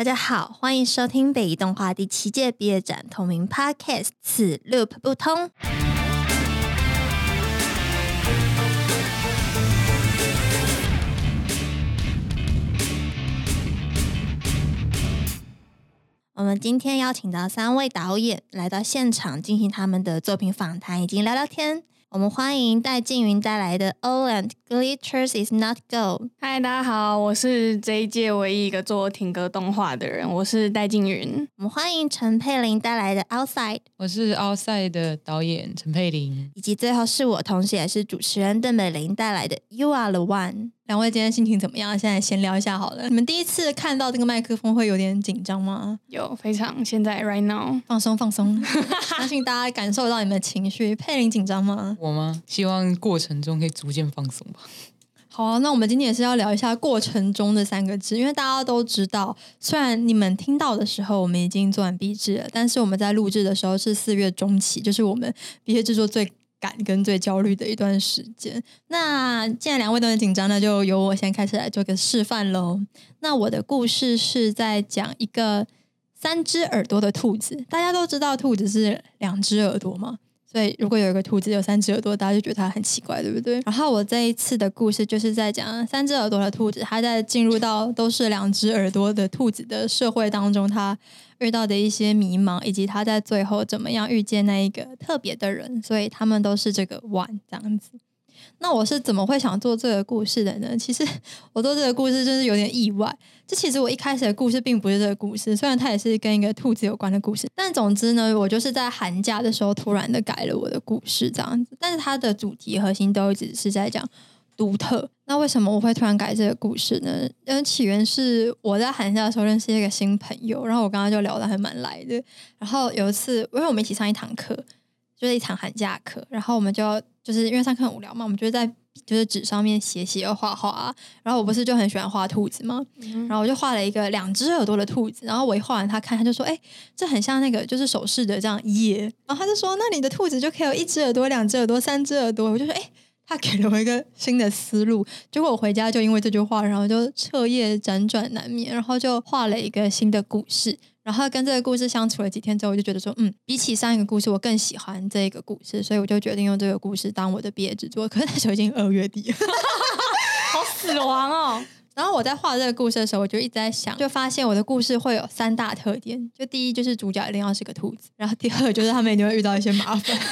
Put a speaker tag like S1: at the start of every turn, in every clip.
S1: 大家好，欢迎收听北移动画第七届毕业展同名 Podcast《此 Loop 不通》。我们今天邀请到三位导演来到现场，进行他们的作品访谈以及聊聊天。我们欢迎戴静云带来的《All and Glitters Is Not Gold》。
S2: 嗨，大家好，我是这一届唯一一个做停格动画的人，我是戴静云。
S1: 我们欢迎陈佩玲带来的《Outside》，
S3: 我是《Outside》的导演陈佩玲，
S1: 以及最后是我，同时也是主持人邓美玲带来的《You Are the One》。兩位今天心情怎么样？现在闲聊一下好了。你们第一次看到这个麦克风会有点紧张吗？
S2: 有，非常。现在 right now，
S1: 放松放松，相信大家感受到你们的情绪。佩林紧张吗？
S3: 我吗？希望过程中可以逐渐放松吧。
S1: 好啊，那我们今天也是要聊一下“过程中”的三个字，因为大家都知道，虽然你们听到的时候我们已经做完畢製了，但是我们在录制的时候是四月中期，就是我们毕业制作最感跟最焦虑的一段时间。那既然两位都很紧张，那就由我先开始来做个示范喽。那我的故事是在讲一个三只耳朵的兔子。大家都知道兔子是两只耳朵吗？所以如果有一个兔子有三只耳朵，大家就觉得它很奇怪，对不对？然后我这一次的故事就是在讲三只耳朵的兔子，它在进入到都是两只耳朵的兔子的社会当中，它遇到的一些迷茫，以及它在最后怎么样遇见那一个特别的人，所以他们都是这个碗这样子。那我是怎么会想做这个故事的呢？其实我做这个故事真是有点意外。这其实我一开始的故事并不是这个故事，虽然它也是跟一个兔子有关的故事，但总之呢，我就是在寒假的时候突然的改了我的故事这样子。但是它的主题核心都一直是在讲独特。那为什么我会突然改这个故事呢？因为起源是我在寒假的时候认识一个新朋友，然后我刚刚就聊得还蛮来的。然后有一次，因为我们一起上一堂课，就是一场寒假课，然后我们就就是因为上课很无聊嘛，我们就在就是纸上面写写画画啊。然后我不是就很喜欢画兔子嘛，然后我就画了一个两只耳朵的兔子。然后我一画完，他看他就说：“哎、欸，這很像那个就是手势的这样耶。”然后他就说：“那你的兔子就可以有一只耳朵、两只耳朵、三只耳朵。”我就说：“哎、欸。”他给了我一个新的思路，结果我回家就因为这句话，然后就彻夜辗转难眠，然后就画了一个新的故事。然后跟这个故事相处了几天之后，我就觉得说，嗯，比起上一个故事，我更喜歡這個故事，所以我就决定用这个故事当我的毕业制作。可是那时候已经二月底了，
S2: 好死亡哦。
S1: 然后我在画这个故事的时候，我就一直在想，就发现我的故事会有三大特点，就第一就是主角一定要是个兔子，然后第二就是他们一定会遇到一些麻煩。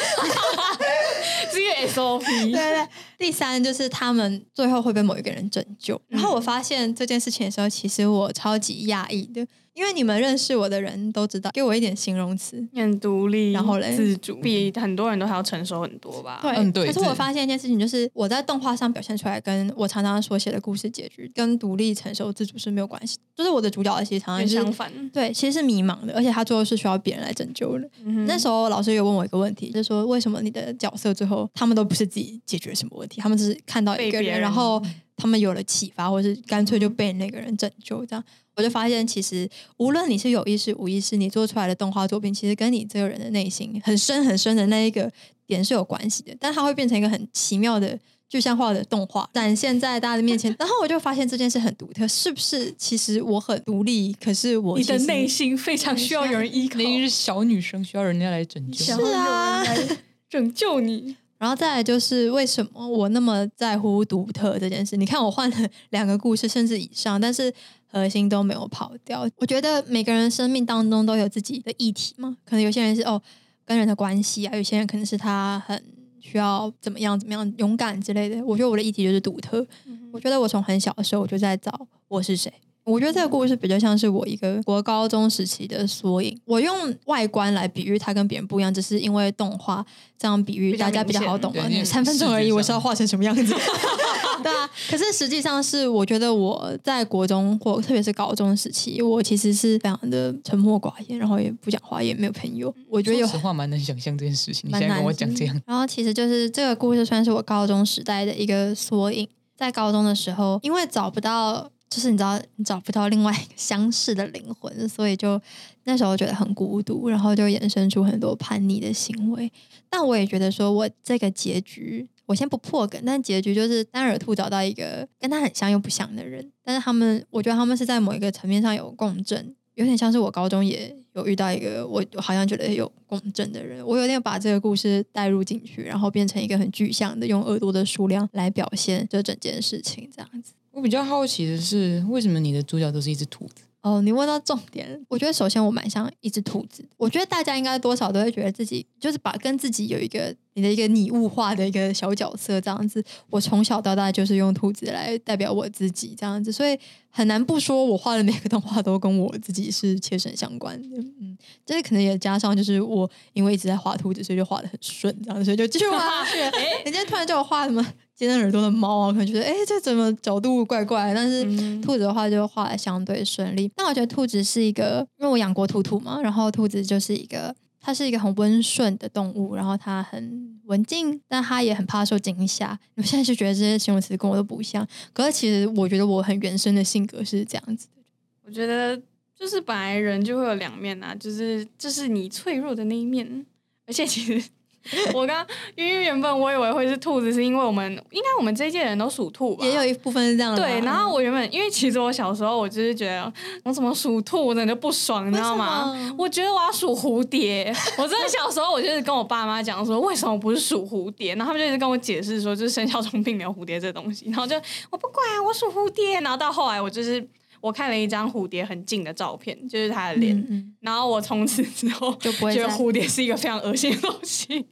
S2: SOP
S1: 對對，第三就是他们最后会被某一个人拯救。然后我发现这件事情的时候，其实我超级讶异的。因为你们认识我的人都知道，给我一点形容词，
S2: 很独立，
S1: 然后嘞，
S2: 自主，比很多人都还要成熟很多吧？
S1: 对，嗯对。可是我发现一件事情，就是我在动画上表现出来，跟我常常所写的故事结局，跟独立、成熟、自主是没有关系。就是我的主角其实常常
S2: 相反，
S1: 对，其实是迷茫的，而且他最后是需要别人来拯救的。嗯、那时候老师有问我一个问题，就是说为什么你的角色最后他们都不是自己解决什么问题，他们只是看到一个人，人然後他们有了启发，或是干脆就被那个人拯救这样。我就发现，其实无论你是有意识、无意识，你做出来的动画作品，其实跟你这个人的内心很深很深的那一个点是有关系的。但它会变成一个很奇妙的具象化的动画，展现在大家的面前。然后我就发现这件事很独特，是不是？其实我很独立，可是我
S2: 你的内心非常需要有人依靠。
S3: 你是小女生，需要人家来拯救。
S1: 是啊，
S2: 拯救你。
S1: 然后再来就是为什么我那么在乎独特这件事？你看我换了 两个故事，甚至以上，但是。核心都没有跑掉。我觉得每个人生命当中都有自己的议题嘛，可能有些人是哦跟人的关系啊，有些人可能是他很需要怎么样怎么样勇敢之类的。我觉得我的议题就是独特。嗯、我觉得我从很小的时候我就在找我是誰。我觉得这个故事比较像是我一个国高中时期的缩影。我用外观来比喻它跟别人不一样，只是因为动画这样比喻大家比较好懂嘛。三分钟而已，我是要画成什么样子？对啊。可是实际上是，我觉得我在国中或特别是高中时期，我其实是非常的沉默寡言，然后也不讲话，也没有朋友。我觉得有
S3: 实话蛮能想象这件事情。你现在跟我讲这样，
S1: 然后其实就是这个故事算是我高中时代的一个缩影。在高中的时候，因为找不到。就是你知道，你找不到另外一个相似的灵魂，所以就那时候觉得很孤独，然后就衍生出很多叛逆的行为。但我也觉得说，我这个结局，我先不破梗，但结局就是丹尔兔找到一个跟他很像又不像的人，但是他们，我觉得他们是在某一个层面上有共振，有点像是我高中也有遇到一个我好像觉得有共振的人，我有点把这个故事带入进去，然后变成一个很具象的用耳朵的数量来表现这整件事情，这样子。
S3: 我比较好奇的是，为什么你的主角都是一只兔子？
S1: 哦，你问到重点。我觉得首先我蛮像一只兔子。我觉得大家应该多少都会觉得自己就是把跟自己有一个你的一个拟物化的一个小角色这样子。我从小到大就是用兔子来代表我自己这样子，所以很难不说我画的每个动画都跟我自己是切身相关的。嗯，这可能也加上就是我因为一直在画兔子，所以就画的很顺这样，所以就继续画下去。哎，人家突然叫我画什么？尖耳朵的猫啊，可能觉得哎，这怎么角度怪怪？但是兔子的话就画的相对顺利。但我觉得兔子是一个，因为我养过兔兔嘛，然后兔子就是一个，它是一个很温顺的动物，然后它很文静，但它也很怕受惊吓。我现在就觉得这些形容词跟我都不像，可是其实我觉得我很原生的性格是这样子的。
S2: 我觉得就是本来人就会有两面啊，就是这是你脆弱的那一面，而且其实。我刚因为原本我以为会是兔子，是因为我们应该我们这一届人都属兔吧，
S1: 也有一部分是这样的。
S2: 对，然后我原本因为其实我小时候我就是觉得我怎么属兔，我真的不爽，你知道吗？我觉得我要属蝴蝶。我真的小时候我就是跟我爸妈讲说，为什么不是属蝴蝶？然后他们就一直跟我解释说，就是生肖中并没有蝴蝶这东西。然后就我不管，我属蝴蝶。然后到后来我就是我看了一张蝴蝶很近的照片，就是他的脸。然后我从此之后
S1: 就不会
S2: 觉得蝴蝶是一个非常恶心的东西。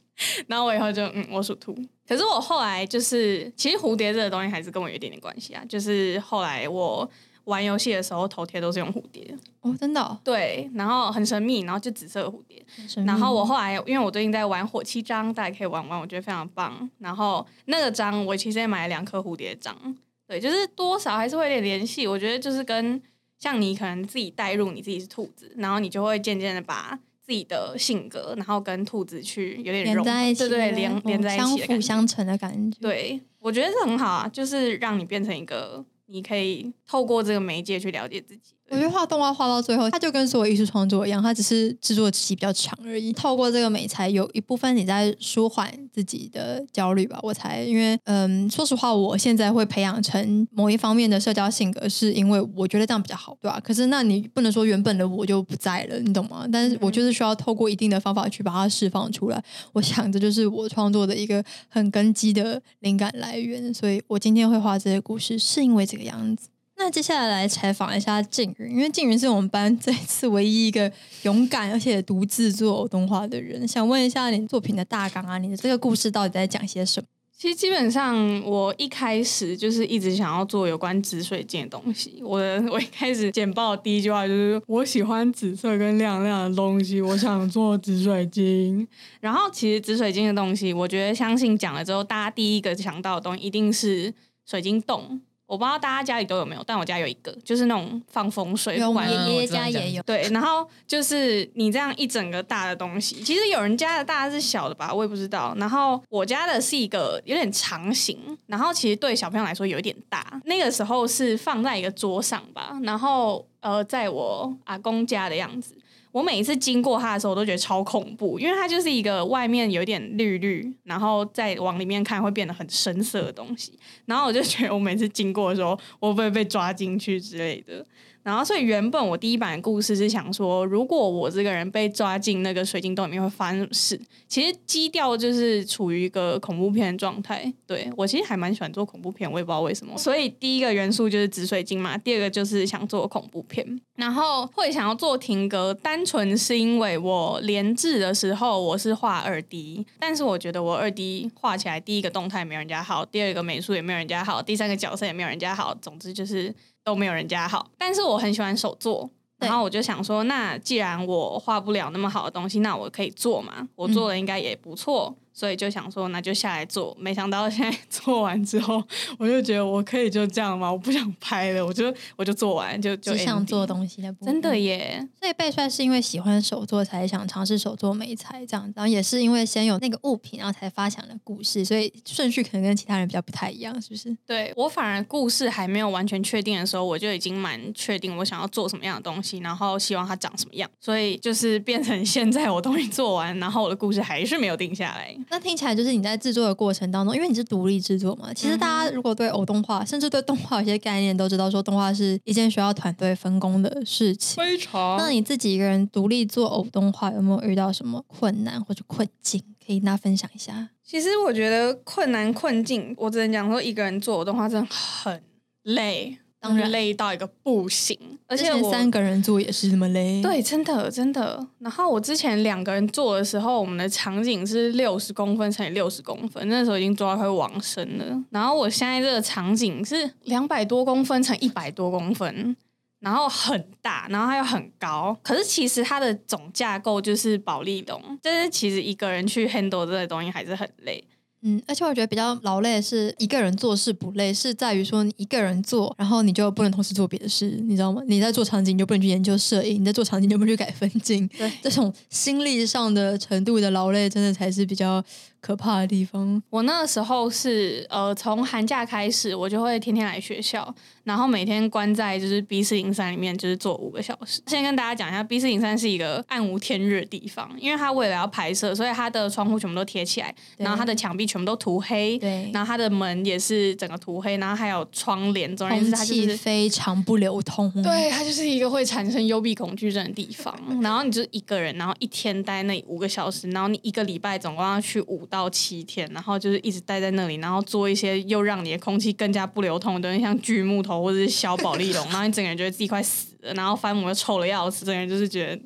S2: 然后我以后就嗯，我属兔。可是我后来就是，其实蝴蝶这个东西还是跟我有一点点关系啊。就是后来我玩游戏的时候，头贴都是用蝴蝶
S1: 哦，真的。
S2: 对，然后很神秘，然后就紫色的蝴蝶。然后我后来，因为我最近在玩火七章，大家可以玩玩，我觉得非常棒。然后那个章，我其实也买了两颗蝴蝶章。对，就是多少还是会有点联系。我觉得就是跟像你可能自己带入你自己是兔子，然后你就会渐渐的把。自己的性格，然后跟兔子去有点
S1: 融在一起，
S2: 对对，连连在一
S1: 起，相辅相成的感觉。
S2: 对，我觉得是很好啊，就是让你变成一个，你可以透过这个媒介去了解自己。
S1: 我觉得画动画画到最后，它就跟所有艺术创作一样，它只是制作期比较长而已。透过这个美材，有一部分你在舒缓自己的焦虑吧。我才因为，嗯，说实话，我现在会培养成某一方面的社交性格，是因为我觉得这样比较好，对吧？可是那你不能说原本的我就不在了，你懂吗？但是我就是需要透过一定的方法去把它释放出来。我想这就是我创作的一个很根基的灵感来源。所以我今天会画这些故事，是因为这个样子。那接下来来采访一下静云，因为静云是我们班这一次唯一一个勇敢而且独自做动画的人。想问一下，你作品的大纲啊，你的这个故事到底在讲些什么？
S2: 其实基本上，我一开始就是一直想要做有关紫水晶的东西。我我一开始简报的第一句话就是我喜欢紫色跟亮亮的东西，我想做紫水晶。然后其实紫水晶的东西，我觉得相信讲了之后，大家第一个想到的东西一定是水晶洞。我不知道大家家里都有没有，但我家有一个，就是那种放风水。
S1: 有，爷爷家也有。
S2: 对，然后就是你这样一整个大的东西，其实有人家的大是小的吧，我也不知道。然后我家的是一个有点长形，然后其实对小朋友来说有一点大。那个时候是放在一个桌上吧，然后呃，在我阿公家的样子。我每一次经过它的时候，我都觉得超恐怖，因为它就是一个外面有点绿绿，然后再往里面看会变得很深色的东西。然后我就觉得，我每次经过的时候，我会不会被抓进去之类的。然后，所以原本我第一版的故事是想说，如果我这个人被抓进那个水晶洞里面会发生什么事？其实基调就是处于一个恐怖片的状态。对我其实还蛮喜欢做恐怖片，我也不知道为什么。所以第一个元素就是紫水晶嘛，第二个就是想做恐怖片。然后会想要做停格，单纯是因为我连制的时候我是画二 D，但是我觉得我二 D 画起来第一个动态没有人家好，第二个美术也没有人家好，第三个角色也没有人家好，总之就是。都没有人家好，但是我很喜欢手作，然后我就想说，那既然我画不了那么好的东西，那我可以做嘛，我做的应该也不错。所以就想说，那就下来做。没想到现在 做完之后，我就觉得我可以就这样吗？我不想拍了，我就我就做完，就就
S1: 想做东西的。
S2: 真的耶！
S1: 所以贝帅是因为喜欢手作才想尝试手作美材这样，然后也是因为先有那个物品，然后才发想的故事，所以顺序可能跟其他人比较不太一样，是不是？
S2: 对我反而故事还没有完全确定的时候，我就已经蛮确定我想要做什么样的东西，然后希望它长什么样。所以就是变成现在我东西做完，然后我的故事还是没有定下来。
S1: 那听起来就是你在制作的过程当中，因为你是独立制作嘛，其实大家如果对偶动画，甚至对动画有些概念，都知道说动画是一件需要团队分工的事情。
S2: 非常
S1: 那你自己一个人独立做偶动画，有没有遇到什么困难或者困境？可以跟大家分享一下。
S2: 其实我觉得困难困境，我只能讲说一个人做偶动画真的很累，
S1: 当然
S2: 累到一个不行，而
S1: 而且
S2: 且我
S1: 三个人做也是这么累。，
S2: 对，真的真的。然后我之前两个人做的时候，我们的场景是六十公分乘以六十公分，那时候已经做到快往生了。然后我现在这个场景是两百多公分乘一百多公分。然后很大，然后它又很高，可是其实它的总架构就是保利龙，但是其实一个人去 handle 这个东西还是很累。
S1: 嗯，而且我觉得比较劳累的是一个人做事不累，是在于说你一个人做，然后你就不能同时做别的事，你知道吗？你在做场景，你就不能去研究摄影；你在做场景，你就不能去改分镜。
S2: 对
S1: 这种心力上的程度的劳累，真的才是比较可怕的地方。
S2: 我那个时候是呃，从寒假开始，我就会天天来学校，然后每天关在就是 B 四零三里面，就是坐五个小时。先跟大家讲一下，B 四零三是一个暗无天日的地方，因为它为了要拍摄，所以它的窗户全部都贴起来，然后它的墙壁全部都涂黑，
S1: 对
S2: 然后它的门也是整个涂黑，然后还有窗帘，总而言之，它就是。
S1: 非常不流通。
S2: 对，它就是一个会产生幽闭恐惧症的地方。然后你就一个人，然后一天待那五个小时，然后你一个礼拜总共要去五到到七天，然后就是一直待在那里，然后做一些又让你的空气更加不流通的东西，像锯木头或者是削保利龙，然后你整个人觉得自己快死了，然后翻模又臭的要死，整个人就是觉得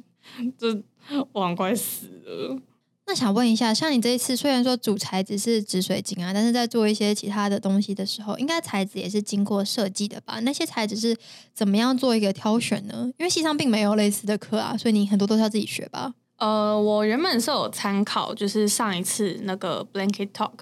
S2: 这我快死了。
S1: 那想问一下，像你这一次虽然说主材质是紫水晶啊，但是在做一些其他的东西的时候，应该材质也是经过设计的吧？那些材质是怎么样做一个挑选呢？因为西上并没有类似的课啊，所以你很多都是要自己学吧？
S2: 呃，我原本是有参考，就是上一次那个 Blanket Talk，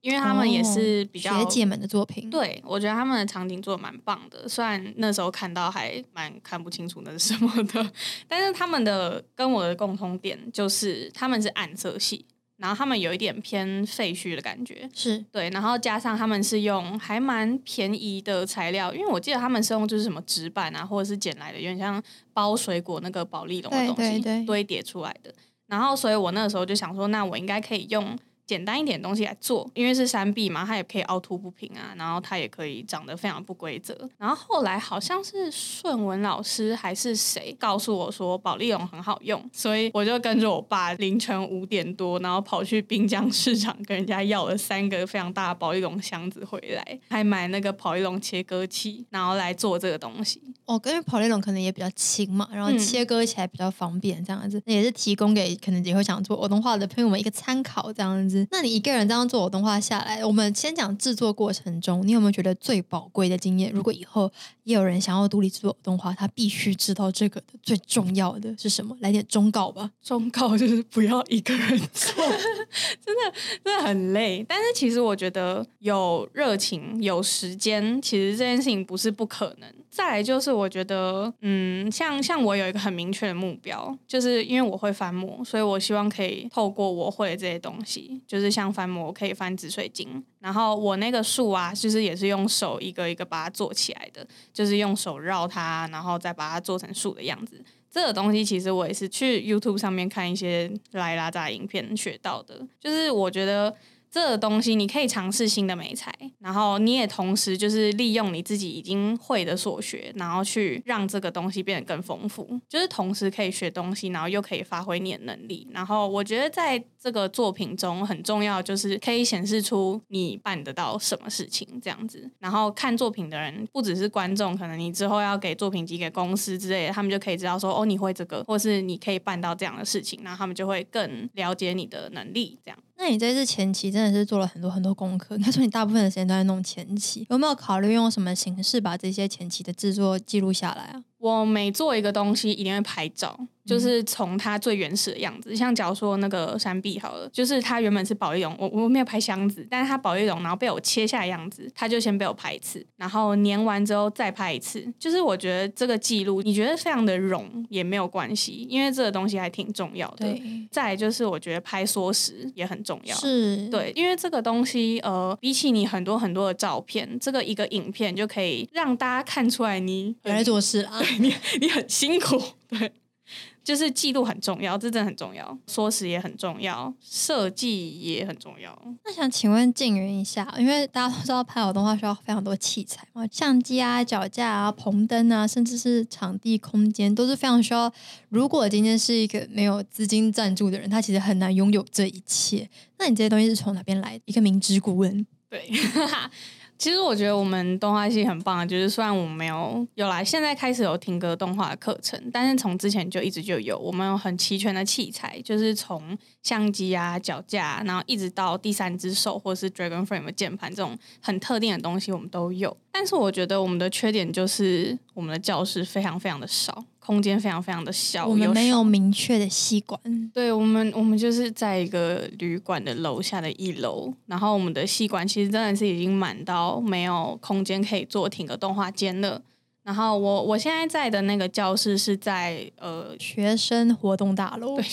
S2: 因为他们也是比较、
S1: 哦学姐们的作品，，
S2: 对，我觉得他们的场景做的蛮棒的，虽然那时候看到还蛮看不清楚那是什么的，但是他们的跟我的共通点就是他们是暗色系，然后他们有一点偏废墟的感觉，
S1: 是。
S2: 对，然后加上他们是用还蛮便宜的材料，因为我记得他们是用就是什么纸板啊，或者是捡来的，有点像包水果那个保利龙的
S1: 对
S2: 东西堆叠出来的。然后，所以我那个时候就想说，那我应该可以用简单一点东西来做，因为是山壁嘛，它也可以凹凸不平啊，然后它也可以长得非常不规则。然后后来好像是顺文老师还是谁告诉我说保利龙很好用，所以我就跟着我爸凌晨五点多，然后跑去滨江市场跟人家要了三个非常大的保利龙箱子回来，还买那个保利龙切割器，然后来做这个东西。
S1: 哦，因为跑雷龙可能也比较轻嘛，然后切割起来比较方便，这样子，那也是提供给可能也会想做儿童画的朋友们一个参考，这样子。那你一个人这样做我动画下来，我们先讲制作过程中，你有没有觉得最宝贵的经验？如果以后也有人想要独立制作偶动画，他必须知道这个的最重要的是什么？来点忠告吧。
S2: 忠告就是不要一个人做，真的真的很累。但是其实我觉得有热情、有时间，其实这件事情不是不可能。再来就是我觉得，嗯，像像我有一个很明确的目标，就是因为我会翻模，所以我希望可以透过我会的这些东西，就是像翻模，可以翻紫水晶。然后我那个树啊，就是也是用手一个一个把它做起来的，就是用手绕它，然后再把它做成树的样子。这个东西其实我也是去 YouTube 上面看一些拉拉扎影片学到的，就是我觉得这个东西你可以尝试新的美材，然后你也同时就是利用你自己已经会的所学，然后去让这个东西变得更丰富，就是同时可以学东西，然后又可以发挥你的能力。然后我觉得在这个作品中很重要，就是可以显示出你办得到什么事情这样子。然后看作品的人不只是观众，可能你之后要给作品集给公司之类的，他们就可以知道说哦你会这个，或是你可以办到这样的事情，然后他们就会更了解你的能力这样。
S1: 那你这次前期真的是做了很多很多功课，应该说你大部分的时间都在弄前期，有没有考虑用什么形式把这些前期的制作记录下来啊？
S2: 我每做一个东西，一定会拍照，就是从它最原始的样子。像假如说那个山壁好了，就是它原本是保利龙，我我没有拍箱子，但是它保利龙，然后被我切下的样子，它就先被我拍一次，然后粘完之后再拍一次。就是我觉得这个记录，你觉得非常的冗也没有关系，因为这个东西还挺重要的。再来就是我觉得拍缩时也很重要。
S1: 是，
S2: 对，因为这个东西，呃，比起你很多很多的照片，这个一个影片就可以让大家看出来你
S1: 有在做事啦。
S2: 你你很辛苦，对。就是记录很重要，这真的很重要，缩时也很重要，设计也很重要。
S1: 那想请问静云一下，因为大家都知道拍好动画需要非常多器材嘛，相机啊、脚架啊、棚灯啊，甚至是场地空间都是非常需要。如果今天是一个没有资金赞助的人，他其实很难拥有这一切。那你这些东西是从哪边来？一个明知故问。
S2: 对。其实我觉得我们动画系很棒，就是虽然我们没有有来，现在开始有听歌动画的课程，但是从之前就一直就有，我们有很齐全的器材，就是从相机啊、脚架，然后一直到第三只手或是 Dragon Frame 键盘这种很特定的东西，我们都有。但是我觉得我们的缺点就是我们的教室非常非常的少。空间非常非常的小，
S1: 我们没有明确的吸管。
S2: 对我们，我们就是在一个旅馆的楼下的一楼，然后我们的吸管其实真的是已经满到没有空间可以做停个动画间了。然后我我现在在的那个教室是在呃
S1: 学生活动大楼，
S2: 对，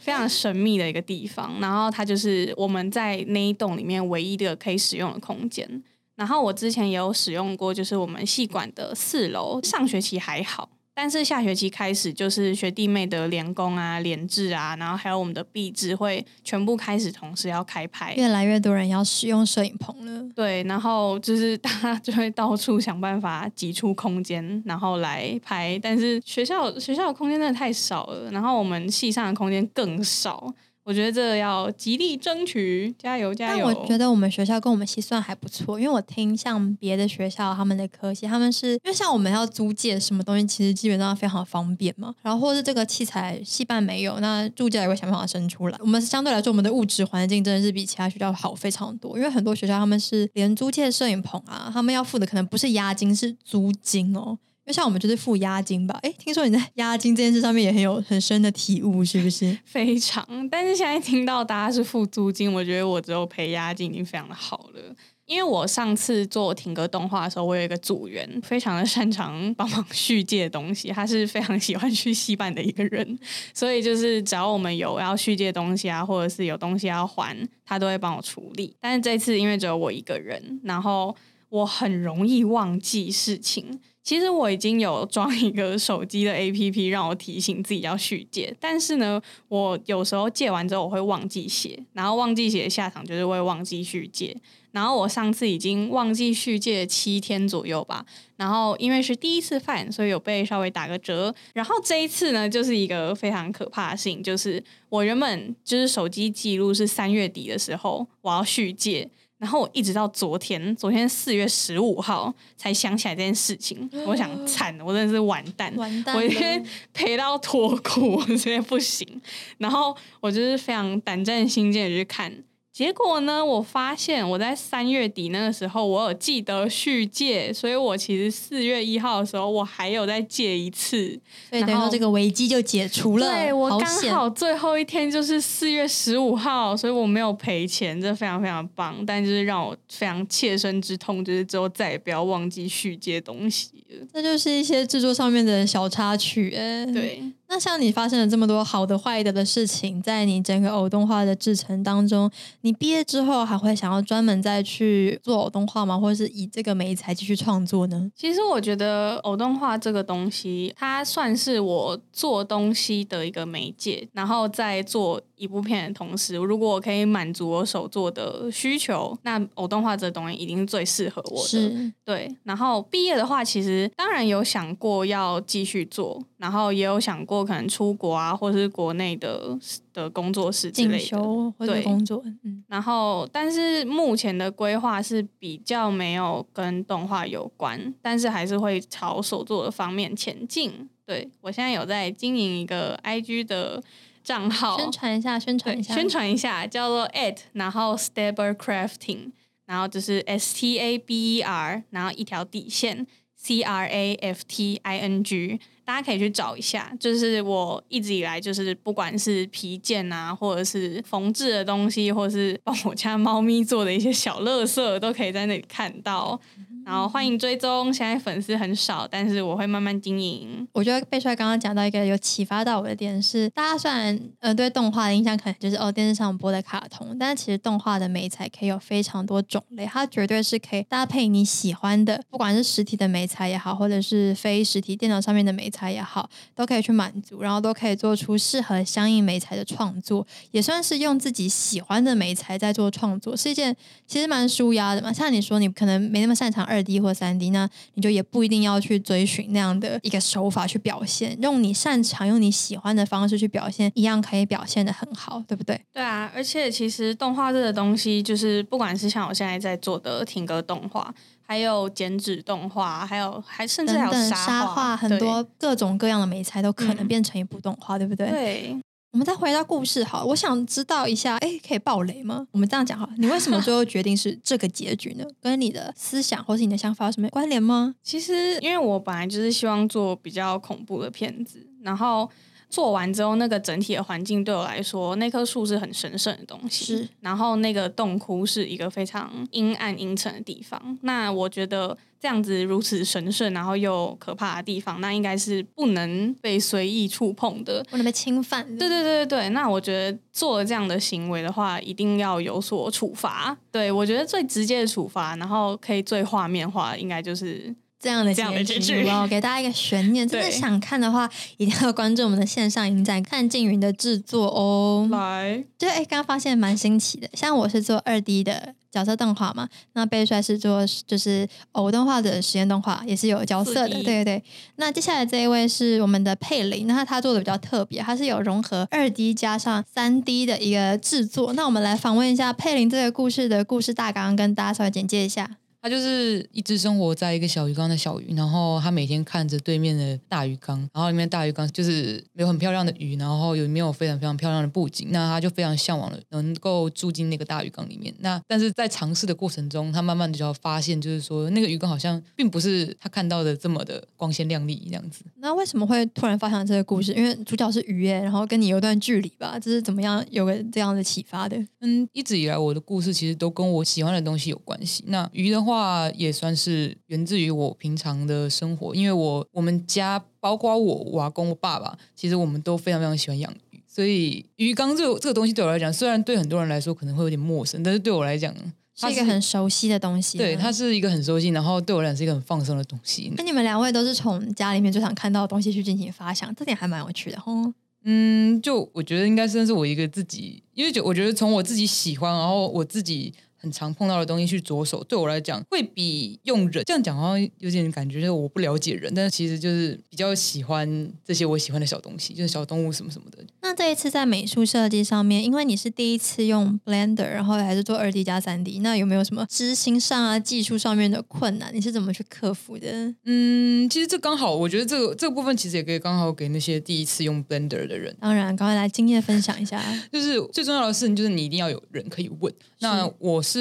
S2: 非常神秘的一个地方。然后它就是我们在那一栋里面唯一的可以使用的空间。然后我之前也有使用过，就是我们戏馆的四楼，上学期还好。但是下学期开始，就是学弟妹的联工啊、联制啊，然后还有我们的壁制会全部开始同时要开拍，
S1: 越来越多人要使用摄影棚了。
S2: 对，然后就是大家就会到处想办法挤出空间，然后来拍。但是学校学校的空间真的太少了，然后我们系上的空间更少。我觉得这要极力争取，加油加油！
S1: 但我觉得我们学校跟我们系算还不错，因为我听像别的学校他们的科系，他们是因为像我们要租借什么东西，其实基本上非常方便嘛。然后或是这个器材系办没有，那助教也会想办法生出来。我们相对来说，我们的物质环境真的是比其他学校好非常多。因为很多学校他们是连租借摄影棚啊，他们要付的可能不是押金，是租金哦。因为像我们就是付押金吧，哎，听说你在押金这件事上面也很有很深的体悟，是不是？
S2: 非常，但是现在听到大家是付租金，我觉得我只有赔押金已经非常的好了。因为我上次做停格动画的时候，我有一个组员非常的擅长帮忙续借东西，他是非常喜欢去戏办的一个人，所以就是只要我们有要续借东西啊，或者是有东西要还，他都会帮我处理。但是这次因为只有我一个人，然后我很容易忘记事情。其实我已经有装一个手机的 APP 让我提醒自己要续借，但是呢，我有时候借完之后我会忘记写，然后忘记写的下场就是会忘记续借。然后我上次已经忘记续借七天左右吧，然后因为是第一次犯，所以有被稍微打个折。然后这一次呢，就是一个非常可怕的事情，就是我原本就是手机记录是三月底的时候我要续借。然后我一直到昨天，昨天四月十五号才想起来这件事情。我想惨，我真的是完蛋，我今天赔到脱裤，我真的不行。然后我就是非常胆战心惊的去看。结果呢？我发现我在三月底那个时候，我有记得续借，所以我其实四月一号的时候，我还有再借一次，
S1: 所以等于这个危机就解除了。
S2: 对我刚好最后一天就是四月十五号，所以我没有赔钱，这非常非常棒。但就是让我非常切身之痛，就是之后再也不要忘记续借东西了。
S1: 这就是一些制作上面的小插曲，哎，
S2: 对。
S1: 那像你发生了这么多好的、坏的的事情，在你整个偶动画的制程当中，你毕业之后还会想要专门再去做偶动画吗？或者是以这个媒材继续创作呢？
S2: 其实我觉得偶动画这个东西，它算是我做东西的一个媒介，然后在做。一部片的同时，如果我可以满足我手做的需求，那偶动画这东西一定是最适合我的。对，然后毕业的话，其实当然有想过要继续做，然后也有想过可能出国啊，或者是国内的的工作室之类
S1: 的，对工作。嗯，
S2: 然后但是目前的规划是比较没有跟动画有关，但是还是会朝所做的方面前进。对我现在有在经营一个 IG 的。账号
S1: 宣传一下，宣传一下，
S2: 宣传一下，叫做 at，然后 stable crafting，然后就是 s t a b e r，然后一条底线 c r a f t i n g，大家可以去找一下。就是我一直以来就是不管是皮件啊，或者是缝制的东西，或者是帮我家猫咪做的一些小乐色，都可以在那里看到。然后欢迎追踪，现在粉丝很少，但是我会慢慢经营。
S1: 我觉得贝帅刚刚讲到一个有启发到我的点是，大家虽然呃对动画的印象可能就是哦电视上播的卡通，但是其实动画的美材可以有非常多种类，它绝对是可以搭配你喜欢的，不管是实体的美材也好，或者是非实体电脑上面的美材也好，都可以去满足，然后都可以做出适合相应美材的创作，也算是用自己喜欢的美材在做创作，是一件其实蛮舒压的嘛。像你说你可能没那么擅长二 D 或三 D，那你就也不一定要去追寻那样的一个手法去表现，用你擅长、用你喜欢的方式去表现，一样可以表现的很好，对不对？
S2: 对啊，而且其实动画这个东西，就是不管是像我现在在做的听歌动画，还有剪纸动画，还有还甚至还有沙
S1: 沙画，很多各种各样的美材都可能
S2: 嗯
S1: 变成一部动画，对不对？
S2: 对，
S1: 我们再回到故事好，我想知道一下，哎，可以爆雷吗？我们这样讲好，你为什么最后决定是这个结局呢？跟你的思想或是你的想法有什么关联吗？
S2: 其实因为我本来就是希望做比较恐怖的片子，然后做完之后，那个整体的环境对我来说，那棵树是很神圣的东西，
S1: 是。
S2: 然后那个洞窟是一个非常阴暗阴沉的地方。那我觉得这样子如此神圣，然后又可怕的地方，那应该是不能被随意触碰的。
S1: 不能被侵犯。
S2: 对对对对对，那我觉得做了这样的行为的话，一定要有所处罚。对我觉得最直接的处罚，然后可以最画面化的，应该就是
S1: 这样的
S2: 这样的
S1: 结
S2: 结局
S1: 哦给大家一个悬念。真的想看的话，一定要关注我们的线上影展，看静云的制作哦。
S2: 来
S1: 就哎，刚刚发现蛮新奇的，像我是做二 D 的角色动画嘛，那贝帅是做就是偶动画的实验动画，也是有角色的，对对对。那接下来这一位是我们的佩林，那他做的比较特别，他是有融合二 D 加上三 D 的一个制作。那我们来访问一下佩林这个故事的故事大纲，跟大家稍微简介一下。
S3: 它就是一直生活在一个小鱼缸的小鱼，然后他每天看着对面的大鱼缸，然后里面大鱼缸就是有很漂亮的鱼，然后有没有非常非常漂亮的布景，那他就非常向往了能够住进那个大鱼缸里面。那但是在尝试的过程中，他慢慢的就要发现，就是说那个鱼缸好像并不是他看到的这么的光鲜亮丽这样子。
S1: 那为什么会突然发现这个故事？因为主角是鱼耶，然后跟你有一段距离吧，这是怎么样有个这样的启发的？
S3: 嗯，一直以来我的故事其实都跟我喜欢的东西有关系。那鱼的话也算是源自于我平常的生活，因为我我们家包括我我阿公我爸爸，其实我们都非常非常喜欢养鱼，所以鱼缸这个这个东西对我来讲，虽然对很多人来说可能会有点陌生，但是对我来讲，它
S1: 是一个很熟悉的东西。
S3: 对它是一个很熟悉，然后对我来讲是一个很放松的东西。
S1: 那你们两位都是从家里面最想看到的东西去进行发想，这点还蛮有趣的哦。
S3: 嗯，就我觉得应该算是我一个自己，因为就我觉得从我自己喜欢，然后我自己很常碰到的东西去着手，对我来讲会比用人这样讲好像有点感觉就是我不了解人，但是其实就是比较喜欢这些我喜欢的小东西，就是小动物什么什么的。
S1: 那这一次在美术设计上面，因为你是第一次用 Blender，然后还是做二 D 加三 D，那有没有什么执行上啊、技术上面的困难？你是怎么去克服的？
S3: 嗯，其实这刚好，我觉得这个这个部分其实也可以刚好给那些第一次用 Blender 的人。
S1: 当然，赶快来经验分享一下。
S3: 就是最重要的事情，就是你一定要有人可以问。那我是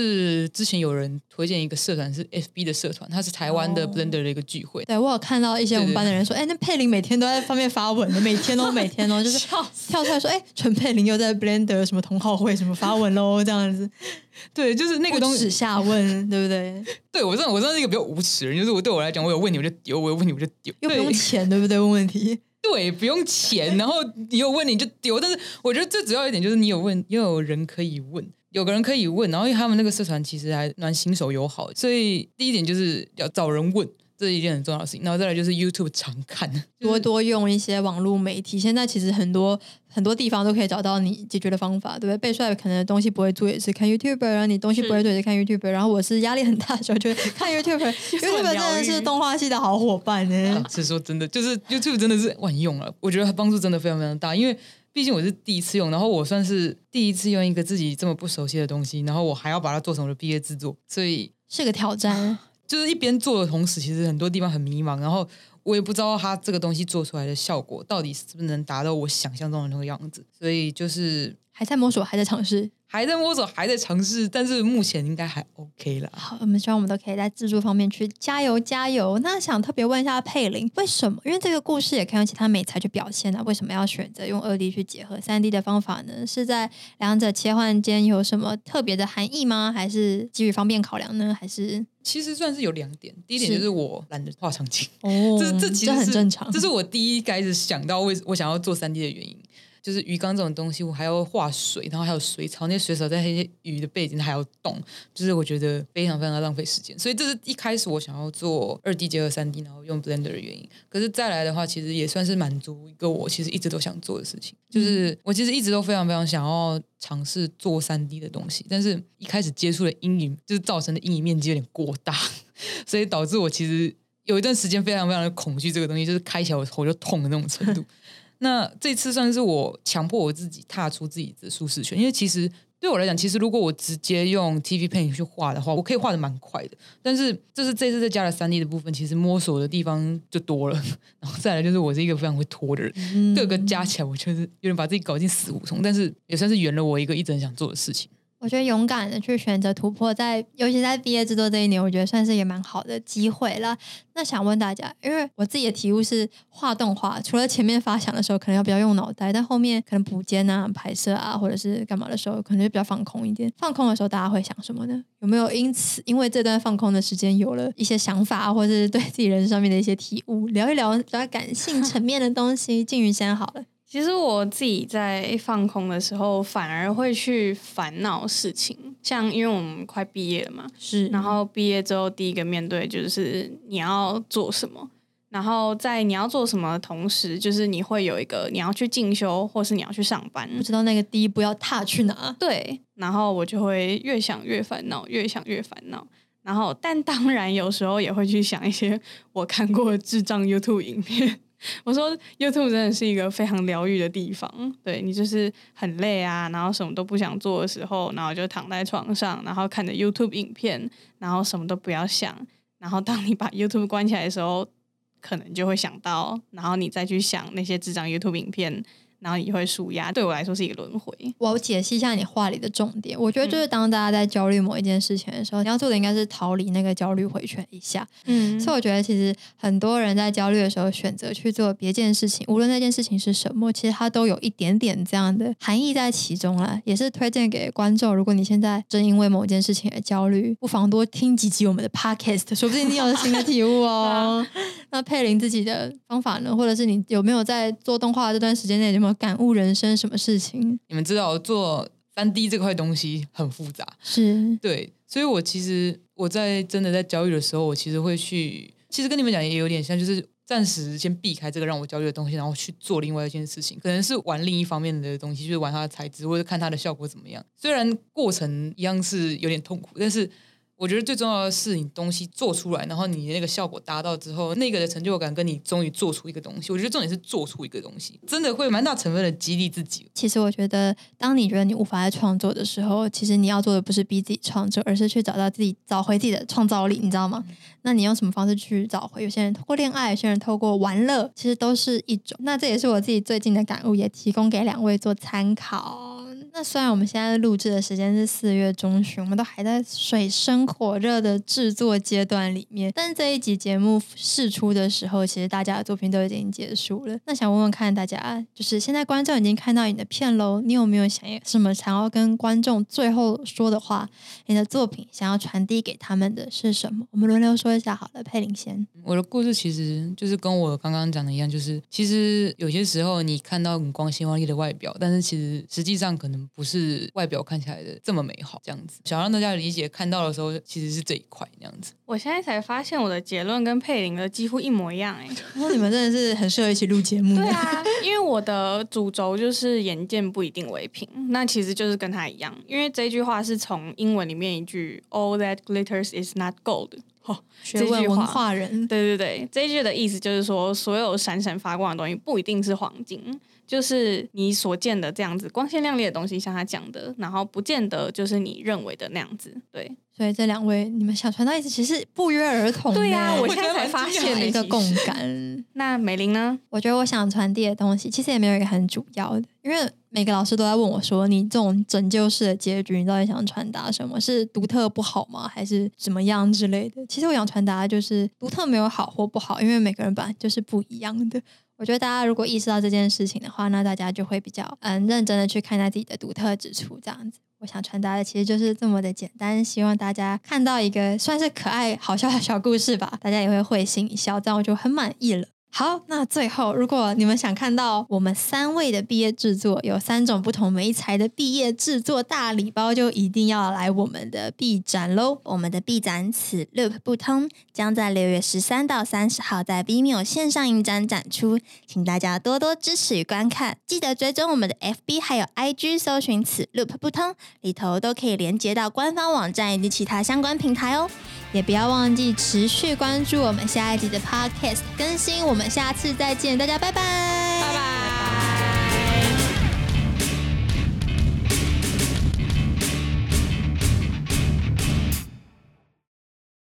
S3: 之前有人推荐一个社团是 FB 的社团，它是台湾的
S1: 哦
S3: Blender 的一个聚会。
S1: 对我有看到一些我们班的人说，哎，那佩林每天都在上面发文的，每天都每天哦，就是跳出来说，哎，陈佩林又在 Blender 什么同好会什么发文喽，这样子，
S3: 对，就是那个东西。
S1: 下问，对不对？
S3: 对我真的我真的是一个比较无耻的人，就是我对我来讲，我有问题我就丢，我有问题我就丢，
S1: 又不用钱，对不对？问问题。
S3: 对，不用钱，然后你有问你就丢。但是我觉得最主要一点就是你有问，又有人可以问，有个人可以问，然后因为他们那个社团其实还蛮新手友好，所以第一点就是要找人问，这是一件很重要的事情。然后再来就是 YouTube 常看，
S1: 多多用一些网络媒体，现在其实很多很多地方都可以找到你解决的方法，对不对？贝帅可能东西不会做也是看 YouTube，然后你东西不会做也是看 YouTube，然后我是压力很大的时候就会 看 YouTube，YouTube 真的是动画系的好伙伴呢
S3: 啊。是说真的，就是 YouTube 真的是万用了，我觉得它帮助真的非常非常大，因为。毕竟我是第一次用，然后我算是第一次用一个自己这么不熟悉的东西，然后我还要把它做成我的毕业制作，所以
S1: 是个挑战，
S3: 就是一边做的同时，其实很多地方很迷茫，然后我也不知道它这个东西做出来的效果到底是不是能达到我想象中的那个样子，所以就是
S1: 还在摸索，还在尝试。
S3: 还在摸索，还在尝试，但是目前应该还 OK 了。
S1: 好，我们希望我们都可以在制作方面去加油加油。那想特别问一下佩林，为什么？因为这个故事也可以用其他美材去表现啊，为什么要选择用二 D 去结合三 D 的方法呢？是在两者切换间有什么特别的含义吗？还是基于方便考量呢？还是
S3: 其实算是有两点，第一点就是我懒得画场景，
S1: 哦
S3: 这这其实
S1: 这很正常，
S3: 这是我第一开始想到为我想要做三 D 的原因。就是鱼缸这种东西，我还要画水，然后还有水草，那些水草在那些鱼的背景还要动，就是我觉得非常非常的浪费时间。所以这是一开始我想要做二 D 结合三 D，然后用 Blender 的原因。可是再来的话，其实也算是满足一个我其实一直都想做的事情，就是我其实一直都非常非常想要尝试做三 D 的东西，但是一开始接触的阴影，就是造成的阴影面积有点过大，所以导致我其实有一段时间非常非常的恐惧这个东西，就是开起来我头就痛的那种程度。那这次算是我强迫我自己踏出自己的舒适圈，因为其实对我来讲，其实如果我直接用 TV Paint 去画的话，我可以画的蛮快的。但是就是这次在加了三 D 的部分，其实摸索的地方就多了。然后再来就是我是一个非常会拖的人，
S1: 嗯
S3: 各个加起来，我就是有点把自己搞进死胡同。但是也算是圆了我一个一直很想做的事情。
S1: 我觉得勇敢的去选择突破在，尤其在毕业制作这一年，我觉得算是也蛮好的机会了。那想问大家，因为我自己的体悟是，画动画除了前面发想的时候可能要比较用脑袋，但后面可能补间啊、拍摄啊，或者是干嘛的时候，可能就比较放空一点。放空的时候，大家会想什么呢？有没有因此因为这段放空的时间有了一些想法，或者是对自己人生上面的一些体悟？聊一聊比较感性层面的东西。静瑜先好了。
S2: 其实我自己在放空的时候，反而会去烦恼事情。像因为我们快毕业了嘛，
S1: 是
S2: 然后毕业之后第一个面对就是你要做什么，然后在你要做什么的同时，就是你会有一个你要去进修，或是你要去上班。
S1: 不知道那个第一步要踏去哪？
S2: 对，然后我就会越想越烦恼，越想越烦恼。然后，但当然有时候也会去想一些我看过的智障 YouTube 影片。我说 YouTube 真的是一个非常疗愈的地方，对你就是很累啊，然后什么都不想做的时候，然后就躺在床上，然后看着 YouTube 影片，然后什么都不要想。然后当你把 YouTube 关起来的时候，可能就会想到，然后你再去想那些智障 YouTube 影片，然后也会舒压。对我来说是一个轮回。
S1: 我解析一下你话里的重点。我觉得就是当大家在焦虑某一件事情的时候，你要做的应该是逃离那个焦虑回圈一下。
S2: 嗯
S1: 所以我觉得其实很多人在焦虑的时候选择去做别件事情，无论那件事情是什么，其实它都有一点点这样的含义在其中啦。也是推荐给观众，如果你现在正因为某件事情而焦虑，不妨多听几集我们的 podcast，说不定你有新的体悟哦。那佩林自己的方法呢，或者是你有没有在做动画这段时间内有没有感悟人生什么事情？
S3: 你们知道做三 D 这块东西很复杂，
S1: 是
S3: 对，所以我其实我在真的在焦虑的时候，我其实会去，其实跟你们讲也有点像，就是暂时先避开这个让我焦虑的东西，然后去做另外一件事情，可能是玩另一方面的东西，就是玩它的材质或者看它的效果怎么样。虽然过程一样是有点痛苦，但是。我觉得最重要的是你东西做出来，然后你那个效果达到之后，那个的成就感跟你终于做出一个东西，我觉得重点是做出一个东西，真的会蛮大成分的激励自己。
S1: 其实我觉得，当你觉得你无法再创作的时候，其实你要做的不是逼自己创作，而是去找到自己，找回自己的创造力，你知道吗？那你用什么方式去找回？有些人透过恋爱，有些人透过玩乐，其实都是一种。那这也是我自己最近的感悟，也提供给两位做参考。那虽然我们现在录制的时间是四月中旬，我们都还在水深火热的制作阶段里面，但是这一集节目释出的时候，其实大家的作品都已经结束了。那想问问看大家，就是现在观众已经看到你的片喽，你有没有想什么想要跟观众最后说的话？你的作品想要传递给他们的是什么？我们轮流说一下好了。佩林先，
S3: 我的故事其实就是跟我刚刚讲的一样，就是其实有些时候你看到很光鲜亮丽的外表，但是其实实际上可能不是外表看起来的这么美好，这样子。想让大家理解，看到的时候其实是这一块那样子。
S2: 我现在才发现我的结论跟佩林的几乎一模一样哎、
S1: 那你们真的是很适合一起录节目。
S2: 对，啊，因为我的主轴就是眼见不一定为凭，那其实就是跟他一样，因为这句话是从英文里面一句 “All that glitters is not gold”。哦，
S1: 学问文化人，
S2: 对对对，这一句的意思就是说，所有闪闪发光的东西不一定是黄金，就是你所见的这样子光鲜亮丽的东西，像他讲的，然后不见得就是你认为的那样子。对，
S1: 所以这两位你们想传达意思其实不约而同。
S2: 对呀、
S1: 呢
S2: 我现在才发现了
S1: 一个共。感。
S2: 那美玲呢？
S1: 我觉得我想传递的东西，其实也没有一个很主要的，因为每个老师都在问我说：“你这种拯救式的结局，你到底想传达什么？是独特不好吗？还是怎么样之类的？”其实我想传达的就是独特没有好或不好，因为每个人本来就是不一样的。我觉得大家如果意识到这件事情的话，那大家就会比较嗯认真的去看待自己的独特之处，这样子。我想传达的其实就是这么的简单，希望大家看到一个算是可爱好笑的小故事吧，大家也会会心一笑，这样我就很满意了。好，那最后，如果你们想看到我们三位的毕业制作，有三种不同媒材的毕业制作大礼包，就一定要来我们的 B 展喽！
S4: 我们的 B 展此 Loop 不通将在六月十三到三十号在 Vimeo 线上影展展出，请大家多多支持与观看。记得追踪我们的 FB 还有 IG，搜寻此 Loop 不通，里头都可以连接到官方网站以及其他相关平台哦。
S1: 也不要忘记持续关注我们下一集的 Podcast 更新。我们下次再见，大家拜拜，
S2: 拜拜。